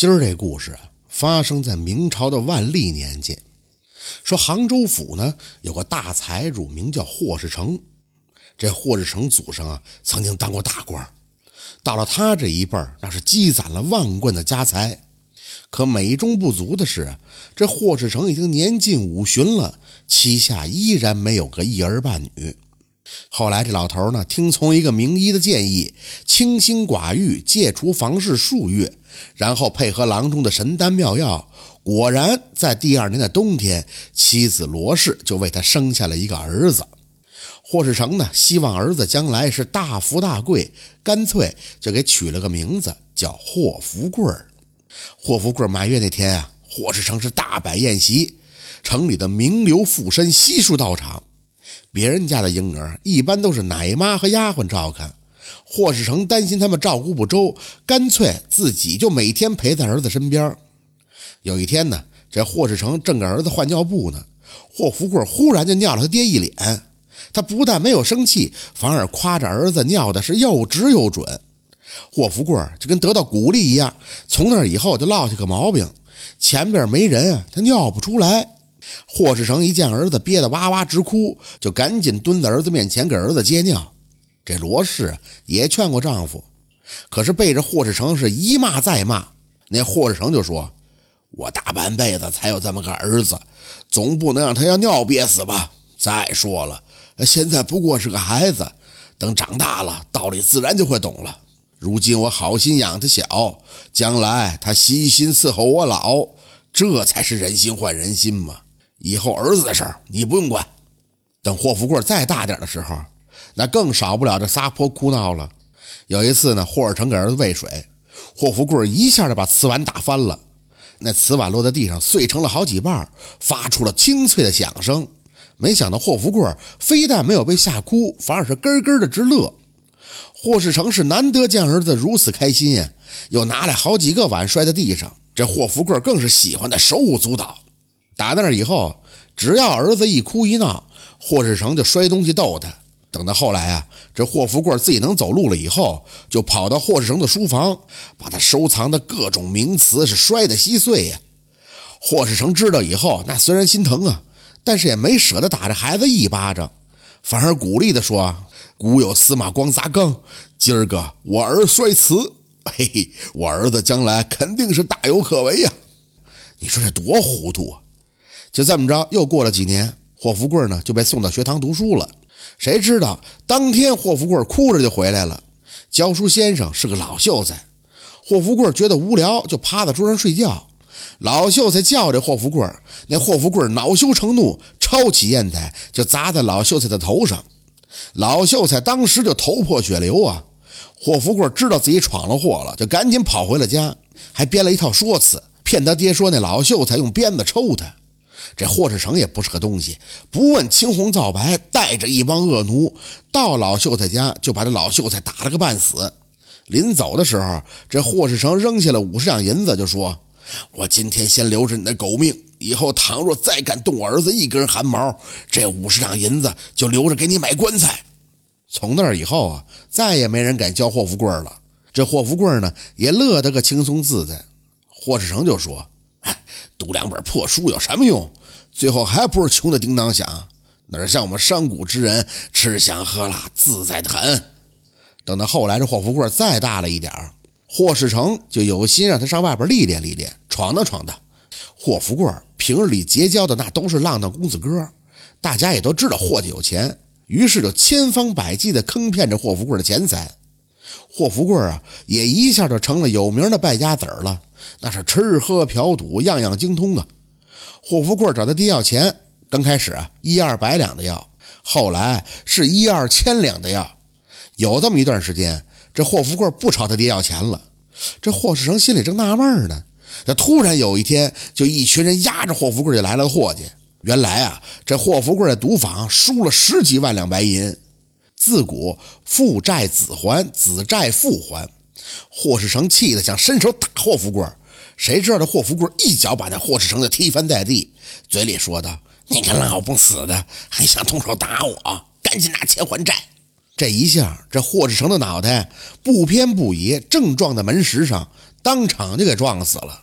今儿这故事啊，发生在明朝的万历年间。说杭州府呢有个大财主，名叫霍世成。这霍世成祖上啊，曾经当过大官，到了他这一辈儿，那是积攒了万贯的家财。可美中不足的是，这霍世成已经年近五旬了，膝下依然没有个一儿半女。后来这老头呢，听从一个名医的建议，清心寡欲，戒除房事数月，然后配合郎中的神丹妙药，果然在第二年的冬天，妻子罗氏就为他生下了一个儿子。霍世成呢，希望儿子将来是大富大贵，干脆就给取了个名字叫霍福贵儿霍福贵满月那天啊，霍世成是大摆宴席，城里的名流富绅悉数到场。别人家的婴儿一般都是奶妈和丫鬟照看，霍世成担心他们照顾不周，干脆自己就每天陪在儿子身边。有一天呢，这霍世成正给儿子换尿布呢，霍福贵忽然就尿了他爹一脸。他不但没有生气，反而夸着儿子尿的是又直又准。霍福贵就跟得到鼓励一样，从那以后就落下个毛病：前边没人啊，他尿不出来。霍世成一见儿子憋得哇哇直哭，就赶紧蹲在儿子面前给儿子接尿。这罗氏也劝过丈夫，可是背着霍世成是一骂再骂。那霍世成就说：“我大半辈子才有这么个儿子，总不能让他要尿憋死吧？再说了，现在不过是个孩子，等长大了，道理自然就会懂了。如今我好心养他小，将来他悉心伺候我老，这才是人心换人心嘛。”以后儿子的事儿你不用管，等霍福贵再大点的时候，那更少不了这撒泼哭闹了。有一次呢，霍尔成给儿子喂水，霍福贵一下就把瓷碗打翻了，那瓷碗落在地上碎成了好几瓣，发出了清脆的响声。没想到霍福贵非但没有被吓哭，反而是咯咯的直乐。霍世成是难得见儿子如此开心呀，又拿来好几个碗摔在地上，这霍福贵更是喜欢的手舞足蹈。打那以后，只要儿子一哭一闹，霍世成就摔东西逗他。等到后来啊，这霍福贵自己能走路了以后，就跑到霍世成的书房，把他收藏的各种名词是摔得稀碎呀。霍世成知道以后，那虽然心疼啊，但是也没舍得打这孩子一巴掌，反而鼓励的说：“古有司马光砸缸，今儿个我儿摔瓷，嘿嘿，我儿子将来肯定是大有可为呀。”你说这多糊涂啊！就这么着，又过了几年，霍福贵呢就被送到学堂读书了。谁知道当天霍福贵哭着就回来了。教书先生是个老秀才，霍福贵觉得无聊，就趴在桌上睡觉。老秀才叫这霍福贵，那霍福贵恼羞成怒，抄起砚台就砸在老秀才的头上。老秀才当时就头破血流啊！霍福贵知道自己闯了祸了，就赶紧跑回了家，还编了一套说辞，骗他爹说那老秀才用鞭子抽他。这霍世成也不是个东西，不问青红皂白，带着一帮恶奴到老秀才家，就把这老秀才打了个半死。临走的时候，这霍世成扔下了五十两银子，就说：“我今天先留着你的狗命，以后倘若再敢动我儿子一根汗毛，这五十两银子就留着给你买棺材。”从那以后啊，再也没人敢叫霍富贵了。这霍富贵呢，也乐得个轻松自在。霍世成就说。读两本破书有什么用？最后还不是穷的叮当响，哪像我们商贾之人吃香喝辣，自在的很。等到后来这霍富贵再大了一点霍世成就有心让他上外边历练历练，闯荡闯荡。霍富贵平日里结交的那都是浪荡公子哥，大家也都知道霍家有钱，于是就千方百计的坑骗着霍富贵的钱财。霍富贵啊，也一下就成了有名的败家子儿了。那是吃喝嫖赌样样精通啊！霍福贵找他爹要钱，刚开始啊一二百两的要，后来是一二千两的要。有这么一段时间，这霍福贵不朝他爹要钱了。这霍世成心里正纳闷呢，这突然有一天，就一群人压着霍福贵就来了霍家。原来啊，这霍福贵在赌坊输了十几万两白银。自古父债子还，子债父还。霍世成气得想伸手打霍福贵。谁知道这霍福贵一脚把那霍世成就踢翻在地，嘴里说道：“你个老不死的，还想动手打我？赶紧拿钱还债！”这一下，这霍世成的脑袋不偏不倚，正撞在门石上，当场就给撞死了。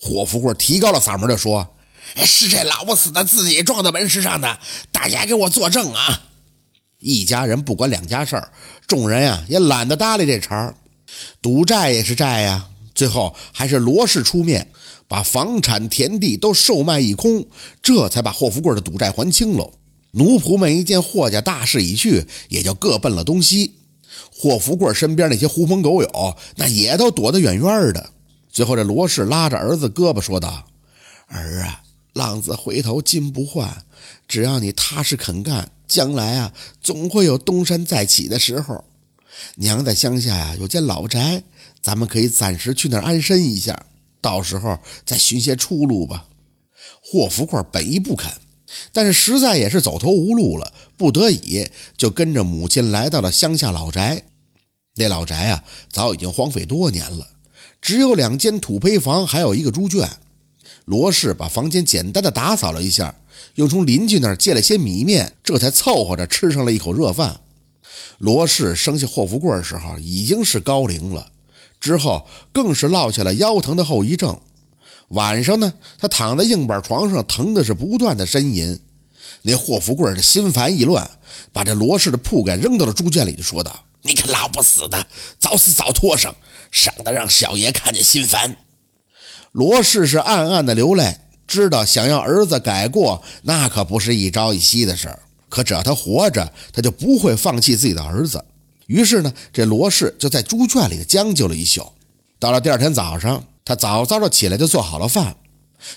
霍福贵提高了嗓门就说：“是这老不死的自己撞到门石上的，大家给我作证啊！”一家人不管两家事儿，众人呀也懒得搭理这茬儿赌债也是债呀，最后还是罗氏出面，把房产田地都售卖一空，这才把霍福贵的赌债还清了。奴仆们一见霍家大势已去，也就各奔了东西。霍福贵身边那些狐朋狗友，那也都躲得远远的。最后，这罗氏拉着儿子胳膊说道：“儿啊，浪子回头金不换，只要你踏实肯干。”将来啊，总会有东山再起的时候。娘在乡下呀，有间老宅，咱们可以暂时去那儿安身一下，到时候再寻些出路吧。霍福贵本意不肯，但是实在也是走投无路了，不得已就跟着母亲来到了乡下老宅。那老宅啊，早已经荒废多年了，只有两间土坯房，还有一个猪圈。罗氏把房间简单的打扫了一下。又从邻居那儿借了些米面，这才凑合着吃上了一口热饭。罗氏生下霍福贵的时候已经是高龄了，之后更是落下了腰疼的后遗症。晚上呢，他躺在硬板床上，疼的是不断的呻吟。那霍福贵的心烦意乱，把这罗氏的铺盖扔到了猪圈里，就说道：“你个老不死的，早死早脱生，省得让小爷看见心烦。”罗氏是暗暗的流泪。知道想要儿子改过，那可不是一朝一夕的事儿。可只要他活着，他就不会放弃自己的儿子。于是呢，这罗氏就在猪圈里将就了一宿。到了第二天早上，他早早的起来就做好了饭。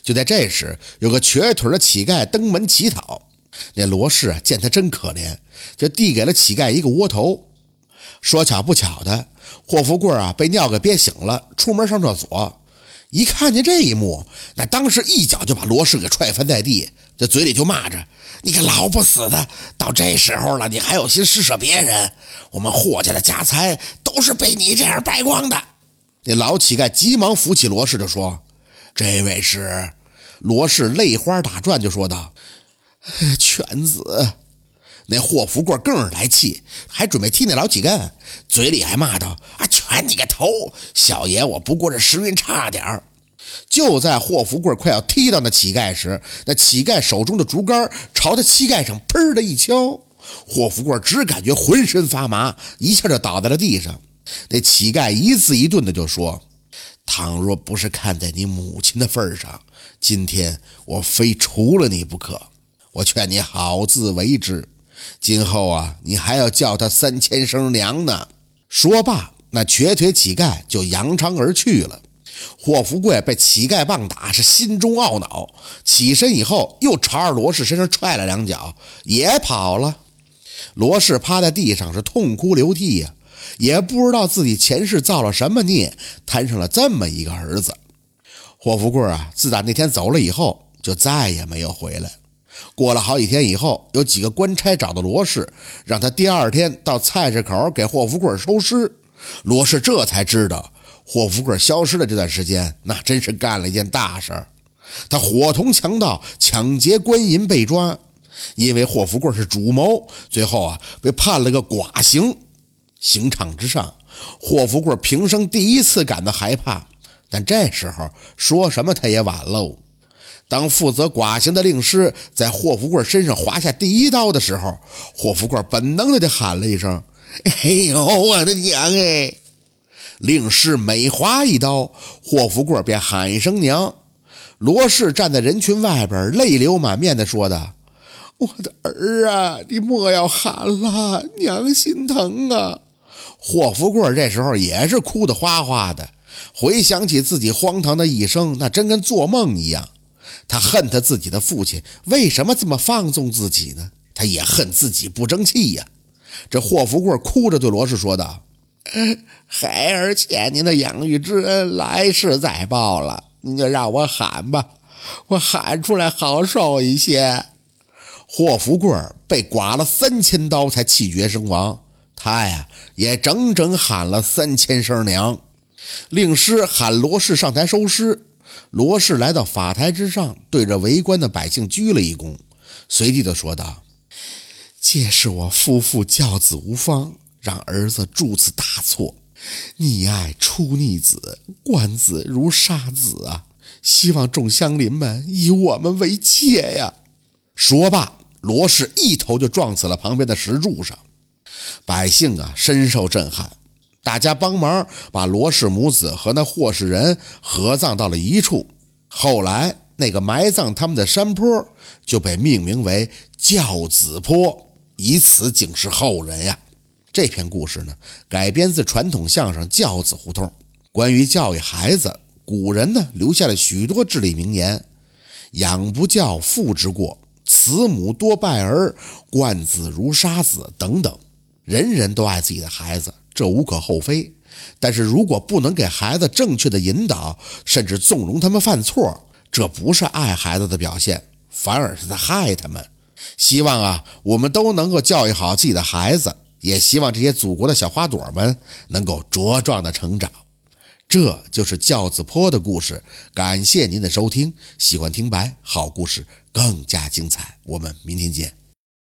就在这时，有个瘸腿的乞丐登门乞讨。那罗氏啊，见他真可怜，就递给了乞丐一个窝头。说巧不巧的，霍福贵啊被尿给憋醒了，出门上厕所。一看见这一幕，那当时一脚就把罗氏给踹翻在地，这嘴里就骂着：“你个老不死的，到这时候了，你还有心施舍别人？我们霍家的家财都是被你这样败光的。”那老乞丐急忙扶起罗氏就说：“这位是……”罗氏泪花打转就说道：“犬子。”那霍福贵更是来气，还准备踢那老乞丐，嘴里还骂道：“啊，砍你个头！小爷我不过是时运差点儿。”就在霍福贵快要踢到那乞丐时，那乞丐手中的竹竿朝他膝盖上砰的一敲，霍福贵只感觉浑身发麻，一下就倒在了地上。那乞丐一字一顿的就说：“倘若不是看在你母亲的份上，今天我非除了你不可。我劝你好自为之。”今后啊，你还要叫他三千声娘呢。说罢，那瘸腿乞丐就扬长而去了。霍福贵被乞丐棒打，是心中懊恼。起身以后，又朝着罗氏身上踹了两脚，也跑了。罗氏趴在地上是痛哭流涕呀，也不知道自己前世造了什么孽，摊上了这么一个儿子。霍福贵啊，自打那天走了以后，就再也没有回来。过了好几天以后，有几个官差找到罗氏，让他第二天到菜市口给霍福贵收尸。罗氏这才知道，霍福贵消失的这段时间，那真是干了一件大事儿。他伙同强盗抢劫官银被抓，因为霍福贵是主谋，最后啊被判了个剐刑。刑场之上，霍福贵平生第一次感到害怕，但这时候说什么他也晚喽。当负责剐刑的令师在霍福贵身上划下第一刀的时候，霍福贵本能的就喊了一声：“ 哎呦，我的娘哎！”令氏每划一刀，霍福贵便喊一声“娘”。罗氏站在人群外边，泪流满面的说道：“我的儿啊，你莫要喊了，娘心疼啊！”霍福贵这时候也是哭得哗哗的，回想起自己荒唐的一生，那真跟做梦一样。他恨他自己的父亲为什么这么放纵自己呢？他也恨自己不争气呀。这霍福贵哭着对罗氏说道：“孩儿欠您的养育之恩，来世再报了。您就让我喊吧，我喊出来好受一些。”霍福贵被剐了三千刀才气绝身亡，他呀也整整喊了三千声娘。令师喊罗氏上台收尸。罗氏来到法台之上，对着围观的百姓鞠了一躬，随即的说道：“届是我夫妇教子无方，让儿子铸此大错。溺爱出逆子，观子如杀子啊！希望众乡邻们以我们为戒呀！”说罢，罗氏一头就撞死了旁边的石柱上。百姓啊，深受震撼，大家帮忙把罗氏母子和那霍氏人合葬到了一处。后来，那个埋葬他们的山坡就被命名为教子坡，以此警示后人呀。这篇故事呢，改编自传统相声《教子胡同》。关于教育孩子，古人呢留下了许多至理名言：“养不教，父之过；慈母多败儿，惯子如杀子。”等等。人人都爱自己的孩子，这无可厚非。但是如果不能给孩子正确的引导，甚至纵容他们犯错，这不是爱孩子的表现，反而是在害他们。希望啊，我们都能够教育好自己的孩子。也希望这些祖国的小花朵们能够茁壮的成长，这就是教子坡的故事。感谢您的收听，喜欢听白好故事更加精彩，我们明天见。